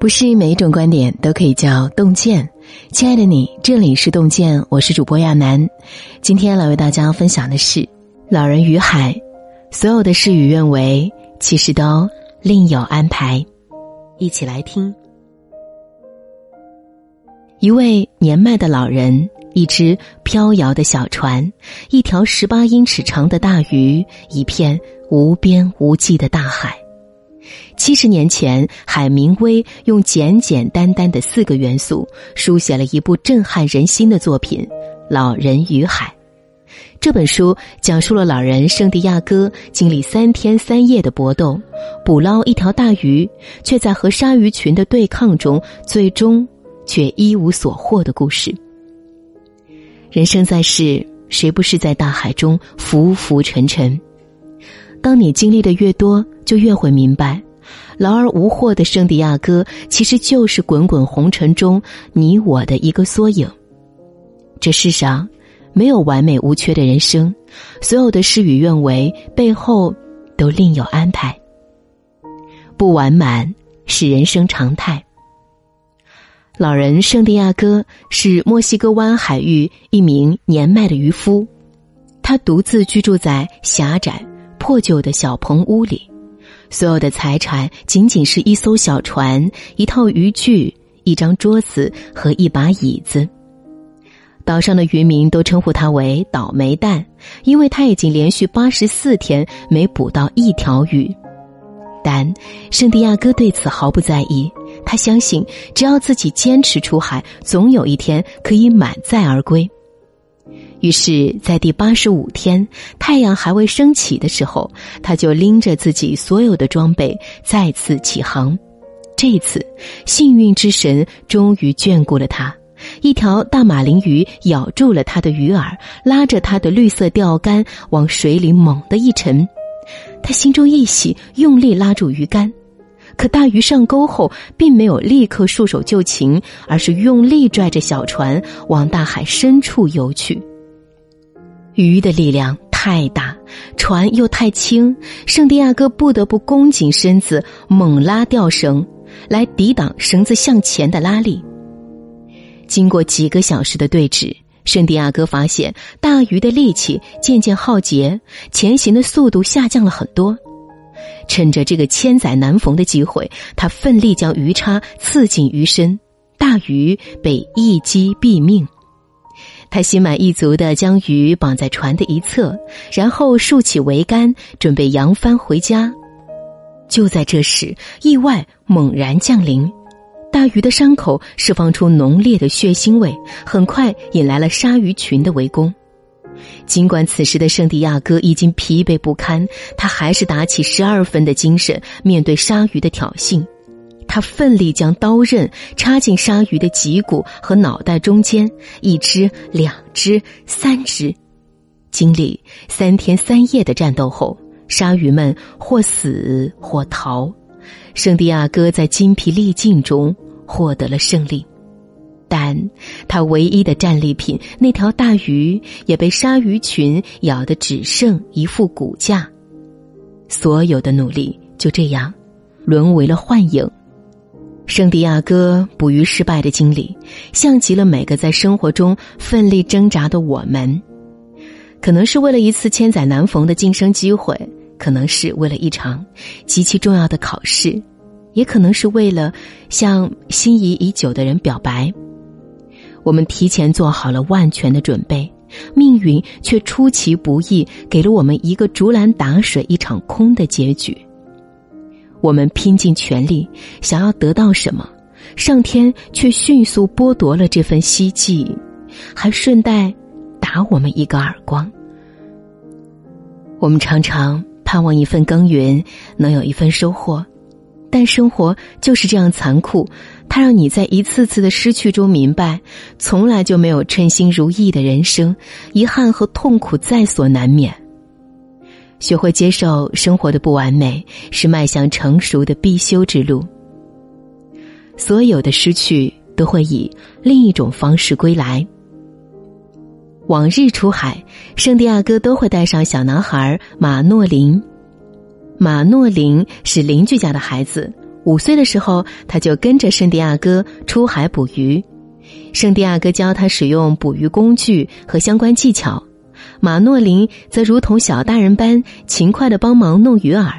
不是每一种观点都可以叫洞见。亲爱的你，这里是洞见，我是主播亚楠。今天来为大家分享的是《老人与海》，所有的事与愿违，其实都另有安排。一起来听。一位年迈的老人，一只飘摇的小船，一条十八英尺长的大鱼，一片无边无际的大海。七十年前，海明威用简简单单的四个元素，书写了一部震撼人心的作品《老人与海》。这本书讲述了老人圣地亚哥经历三天三夜的搏斗，捕捞一条大鱼，却在和鲨鱼群的对抗中，最终却一无所获的故事。人生在世，谁不是在大海中浮浮沉沉？当你经历的越多，就越会明白，劳而无获的圣地亚哥其实就是滚滚红尘中你我的一个缩影。这世上没有完美无缺的人生，所有的事与愿违背后都另有安排。不完满是人生常态。老人圣地亚哥是墨西哥湾海域一名年迈的渔夫，他独自居住在狭窄。破旧的小棚屋里，所有的财产仅仅是一艘小船、一套渔具、一张桌子和一把椅子。岛上的渔民都称呼他为“倒霉蛋”，因为他已经连续八十四天没捕到一条鱼。但圣地亚哥对此毫不在意，他相信只要自己坚持出海，总有一天可以满载而归。于是，在第八十五天，太阳还未升起的时候，他就拎着自己所有的装备再次起航。这一次，幸运之神终于眷顾了他。一条大马林鱼咬住了他的鱼饵，拉着他的绿色钓竿往水里猛地一沉。他心中一喜，用力拉住鱼竿，可大鱼上钩后，并没有立刻束手就擒，而是用力拽着小船往大海深处游去。鱼的力量太大，船又太轻，圣地亚哥不得不弓紧身子，猛拉吊绳，来抵挡绳子向前的拉力。经过几个小时的对峙，圣地亚哥发现大鱼的力气渐渐耗竭，前行的速度下降了很多。趁着这个千载难逢的机会，他奋力将鱼叉刺进鱼身，大鱼被一击毙命。他心满意足的将鱼绑在船的一侧，然后竖起桅杆，准备扬帆回家。就在这时，意外猛然降临，大鱼的伤口释放出浓烈的血腥味，很快引来了鲨鱼群的围攻。尽管此时的圣地亚哥已经疲惫不堪，他还是打起十二分的精神，面对鲨鱼的挑衅。他奋力将刀刃插进鲨鱼的脊骨和脑袋中间，一只、两只、三只。经历三天三夜的战斗后，鲨鱼们或死或逃，圣地亚哥在精疲力尽中获得了胜利。但他唯一的战利品——那条大鱼，也被鲨鱼群咬得只剩一副骨架。所有的努力就这样沦为了幻影。圣地亚哥捕鱼失败的经历，像极了每个在生活中奋力挣扎的我们。可能是为了一次千载难逢的晋升机会，可能是为了一场极其重要的考试，也可能是为了向心仪已久的人表白。我们提前做好了万全的准备，命运却出其不意，给了我们一个竹篮打水一场空的结局。我们拼尽全力想要得到什么，上天却迅速剥夺了这份希冀，还顺带打我们一个耳光。我们常常盼望一份耕耘能有一份收获，但生活就是这样残酷，它让你在一次次的失去中明白，从来就没有称心如意的人生，遗憾和痛苦在所难免。学会接受生活的不完美，是迈向成熟的必修之路。所有的失去都会以另一种方式归来。往日出海，圣地亚哥都会带上小男孩马诺林。马诺林是邻居家的孩子，五岁的时候，他就跟着圣地亚哥出海捕鱼。圣地亚哥教他使用捕鱼工具和相关技巧，马诺林则如同小大人般勤快的帮忙弄鱼饵。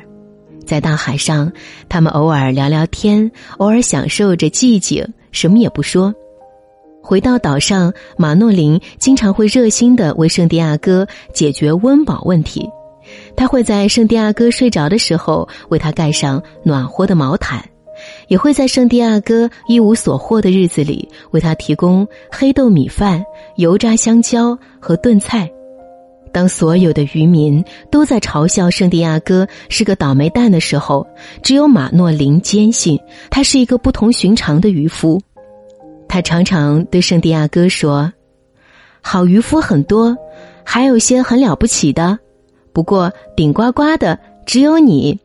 在大海上，他们偶尔聊聊天，偶尔享受着寂静，什么也不说。回到岛上，马诺林经常会热心的为圣地亚哥解决温饱问题。他会在圣地亚哥睡着的时候为他盖上暖和的毛毯。也会在圣地亚哥一无所获的日子里，为他提供黑豆米饭、油炸香蕉和炖菜。当所有的渔民都在嘲笑圣地亚哥是个倒霉蛋的时候，只有马诺林坚信他是一个不同寻常的渔夫。他常常对圣地亚哥说：“好渔夫很多，还有些很了不起的，不过顶呱呱的只有你。”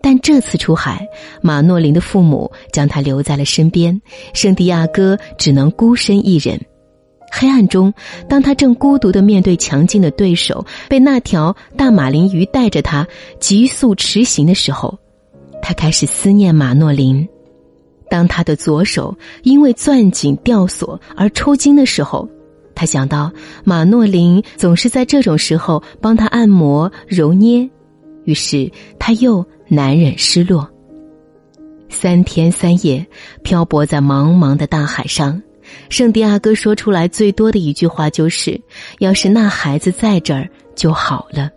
但这次出海，马诺林的父母将他留在了身边，圣地亚哥只能孤身一人。黑暗中，当他正孤独的面对强劲的对手，被那条大马林鱼带着他急速驰行的时候，他开始思念马诺林。当他的左手因为攥紧吊索而抽筋的时候，他想到马诺林总是在这种时候帮他按摩揉捏，于是他又。难忍失落。三天三夜漂泊在茫茫的大海上，圣地亚哥说出来最多的一句话就是：“要是那孩子在这儿就好了。”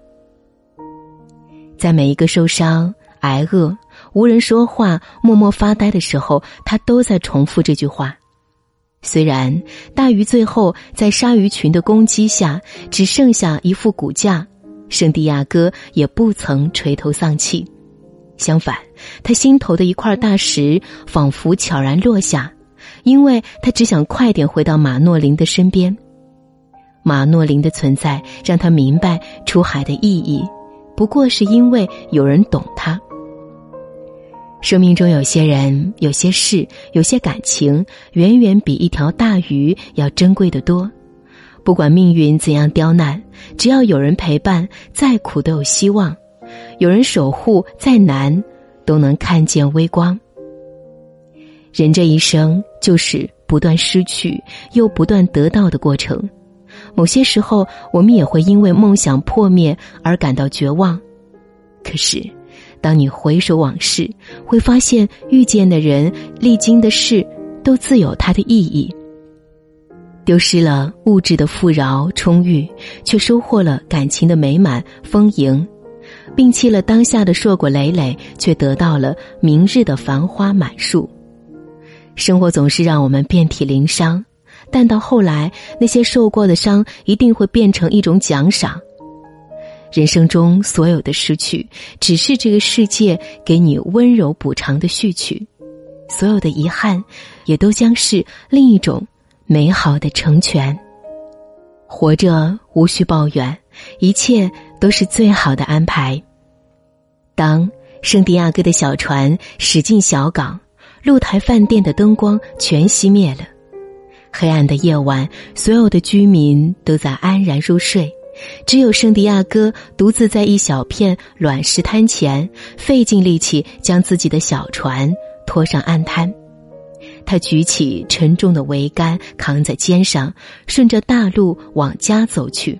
在每一个受伤、挨饿、无人说话、默默发呆的时候，他都在重复这句话。虽然大鱼最后在鲨鱼群的攻击下只剩下一副骨架，圣地亚哥也不曾垂头丧气。相反，他心头的一块大石仿佛悄然落下，因为他只想快点回到马诺林的身边。马诺林的存在让他明白出海的意义，不过是因为有人懂他。生命中有些人、有些事、有些感情，远远比一条大鱼要珍贵的多。不管命运怎样刁难，只要有人陪伴，再苦都有希望。有人守护，再难都能看见微光。人这一生就是不断失去又不断得到的过程。某些时候，我们也会因为梦想破灭而感到绝望。可是，当你回首往事，会发现遇见的人、历经的事，都自有它的意义。丢失了物质的富饶充裕，却收获了感情的美满丰盈。摒弃了当下的硕果累累，却得到了明日的繁花满树。生活总是让我们遍体鳞伤，但到后来，那些受过的伤一定会变成一种奖赏。人生中所有的失去，只是这个世界给你温柔补偿的序曲；所有的遗憾，也都将是另一种美好的成全。活着无需抱怨，一切。都是最好的安排。当圣地亚哥的小船驶进小港，露台饭店的灯光全熄灭了。黑暗的夜晚，所有的居民都在安然入睡，只有圣地亚哥独自在一小片卵石滩前，费尽力气将自己的小船拖上岸滩。他举起沉重的桅杆，扛在肩上，顺着大路往家走去。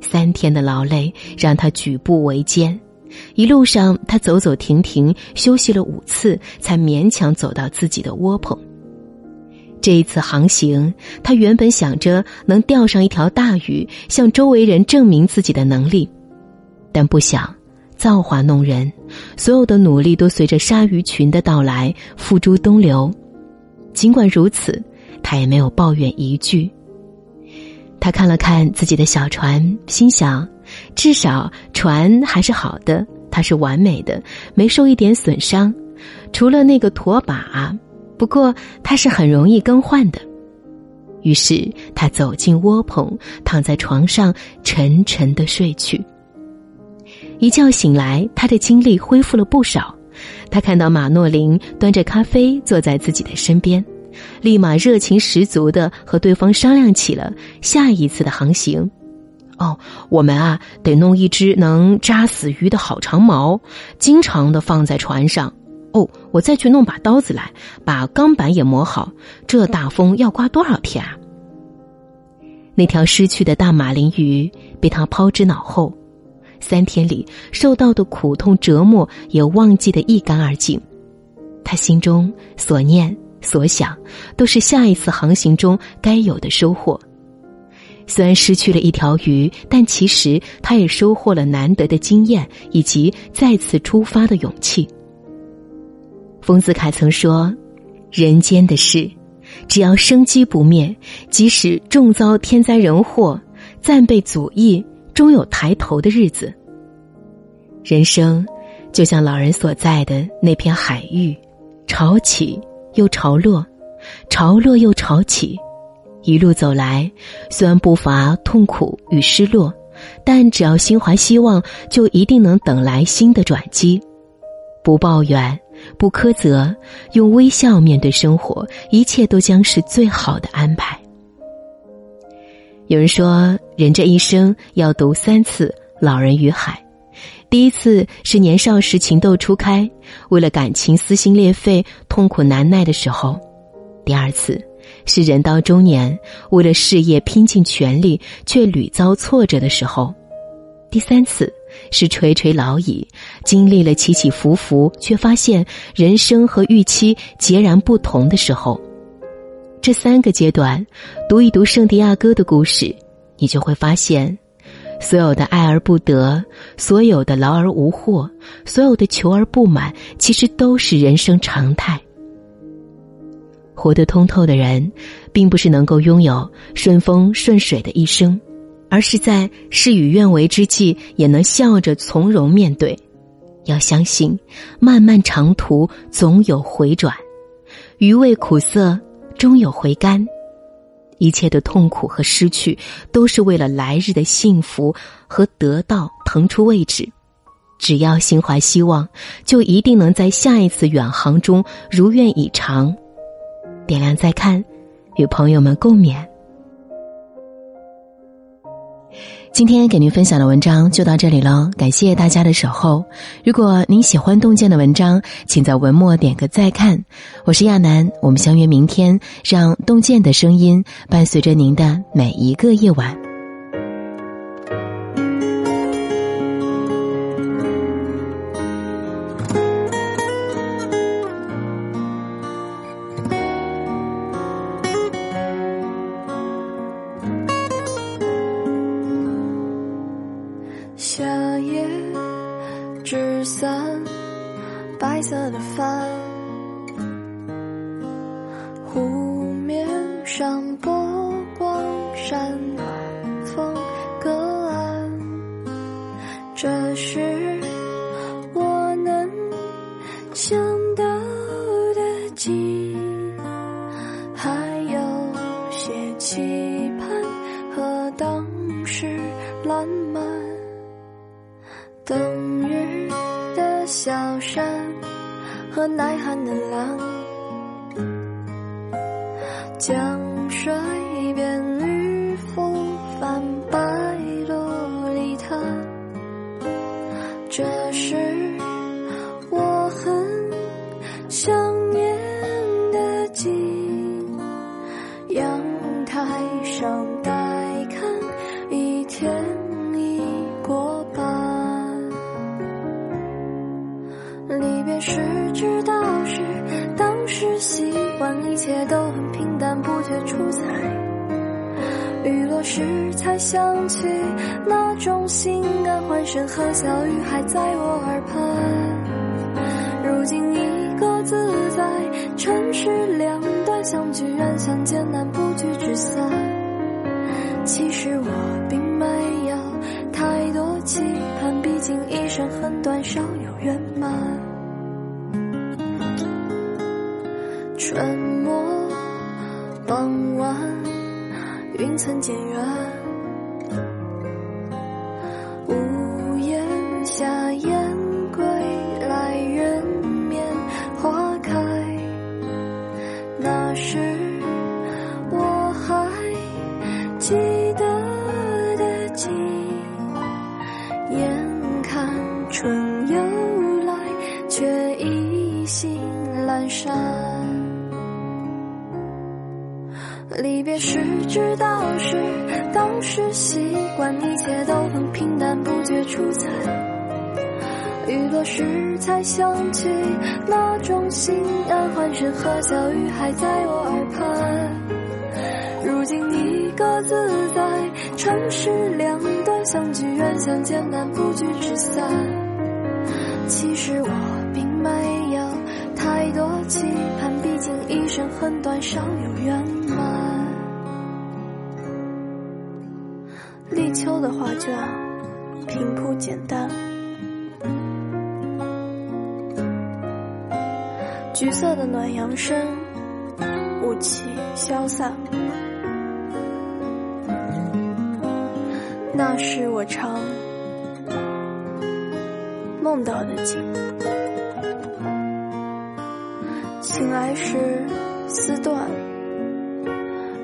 三天的劳累让他举步维艰，一路上他走走停停，休息了五次，才勉强走到自己的窝棚。这一次航行，他原本想着能钓上一条大鱼，向周围人证明自己的能力，但不想造化弄人，所有的努力都随着鲨鱼群的到来付诸东流。尽管如此，他也没有抱怨一句。他看了看自己的小船，心想：至少船还是好的，它是完美的，没受一点损伤，除了那个拖把。不过它是很容易更换的。于是他走进窝棚，躺在床上沉沉的睡去。一觉醒来，他的精力恢复了不少。他看到马诺林端着咖啡坐在自己的身边。立马热情十足的和对方商量起了下一次的航行。哦，我们啊得弄一只能扎死鱼的好长矛，经常的放在船上。哦，我再去弄把刀子来，把钢板也磨好。这大风要刮多少天啊？那条失去的大马林鱼被他抛之脑后，三天里受到的苦痛折磨也忘记得一干二净。他心中所念所想，都是下一次航行中该有的收获。虽然失去了一条鱼，但其实他也收获了难得的经验以及再次出发的勇气。丰子恺曾说：“人间的事，只要生机不灭，即使重遭天灾人祸，暂被阻役，终有抬头的日子。人生，就像老人所在的那片海域，潮起又潮落，潮落又潮起。”一路走来，虽然不乏痛苦与失落，但只要心怀希望，就一定能等来新的转机。不抱怨，不苛责，用微笑面对生活，一切都将是最好的安排。有人说，人这一生要读三次《老人与海》，第一次是年少时情窦初开，为了感情撕心裂肺、痛苦难耐的时候；第二次。是人到中年，为了事业拼尽全力却屡遭挫折的时候；第三次是垂垂老矣，经历了起起伏伏，却发现人生和预期截然不同的时候。这三个阶段，读一读圣地亚哥的故事，你就会发现，所有的爱而不得，所有的劳而无获，所有的求而不满，其实都是人生常态。活得通透的人，并不是能够拥有顺风顺水的一生，而是在事与愿违之际，也能笑着从容面对。要相信，漫漫长途总有回转，余味苦涩终有回甘。一切的痛苦和失去，都是为了来日的幸福和得到腾出位置。只要心怀希望，就一定能在下一次远航中如愿以偿。点亮再看，与朋友们共勉。今天给您分享的文章就到这里了，感谢大家的守候。如果您喜欢洞见的文章，请在文末点个再看。我是亚楠，我们相约明天，让洞见的声音伴随着您的每一个夜晚。和小雨还在我耳畔。如今一个自在城市两端，相聚远相见难，不聚只散。其实我并没有太多期盼，毕竟一生很短，少有圆满。春末傍晚，云层渐远，时我还记得的景，眼看春又来，却意兴阑珊。离别时知道是当时习惯，一切都很平淡，不觉出彩。雨落时才想起那种心安，欢声和笑语还在我耳畔。如今你各自在，城市两端，相聚远，相见难，不聚只散。其实我并没有太多期盼，毕竟一生很短，少有圆满。立秋的画卷，平铺简单，橘色的暖阳升，雾气消散。那是我常梦到的景，醒来时丝断，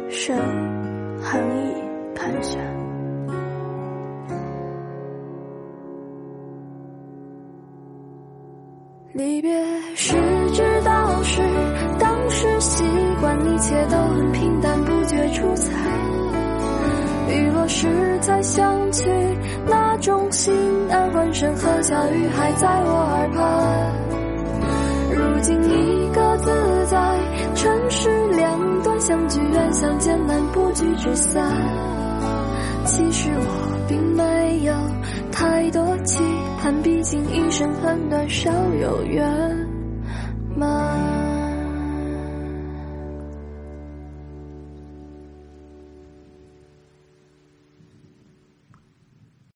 剩寒意盘旋。离别才想起那种心安，欢声和笑语还在我耳畔。如今一个自在，城市两端，相聚远，相见难，不聚只散。其实我并没有太多期盼，毕竟一生很短，少有圆满。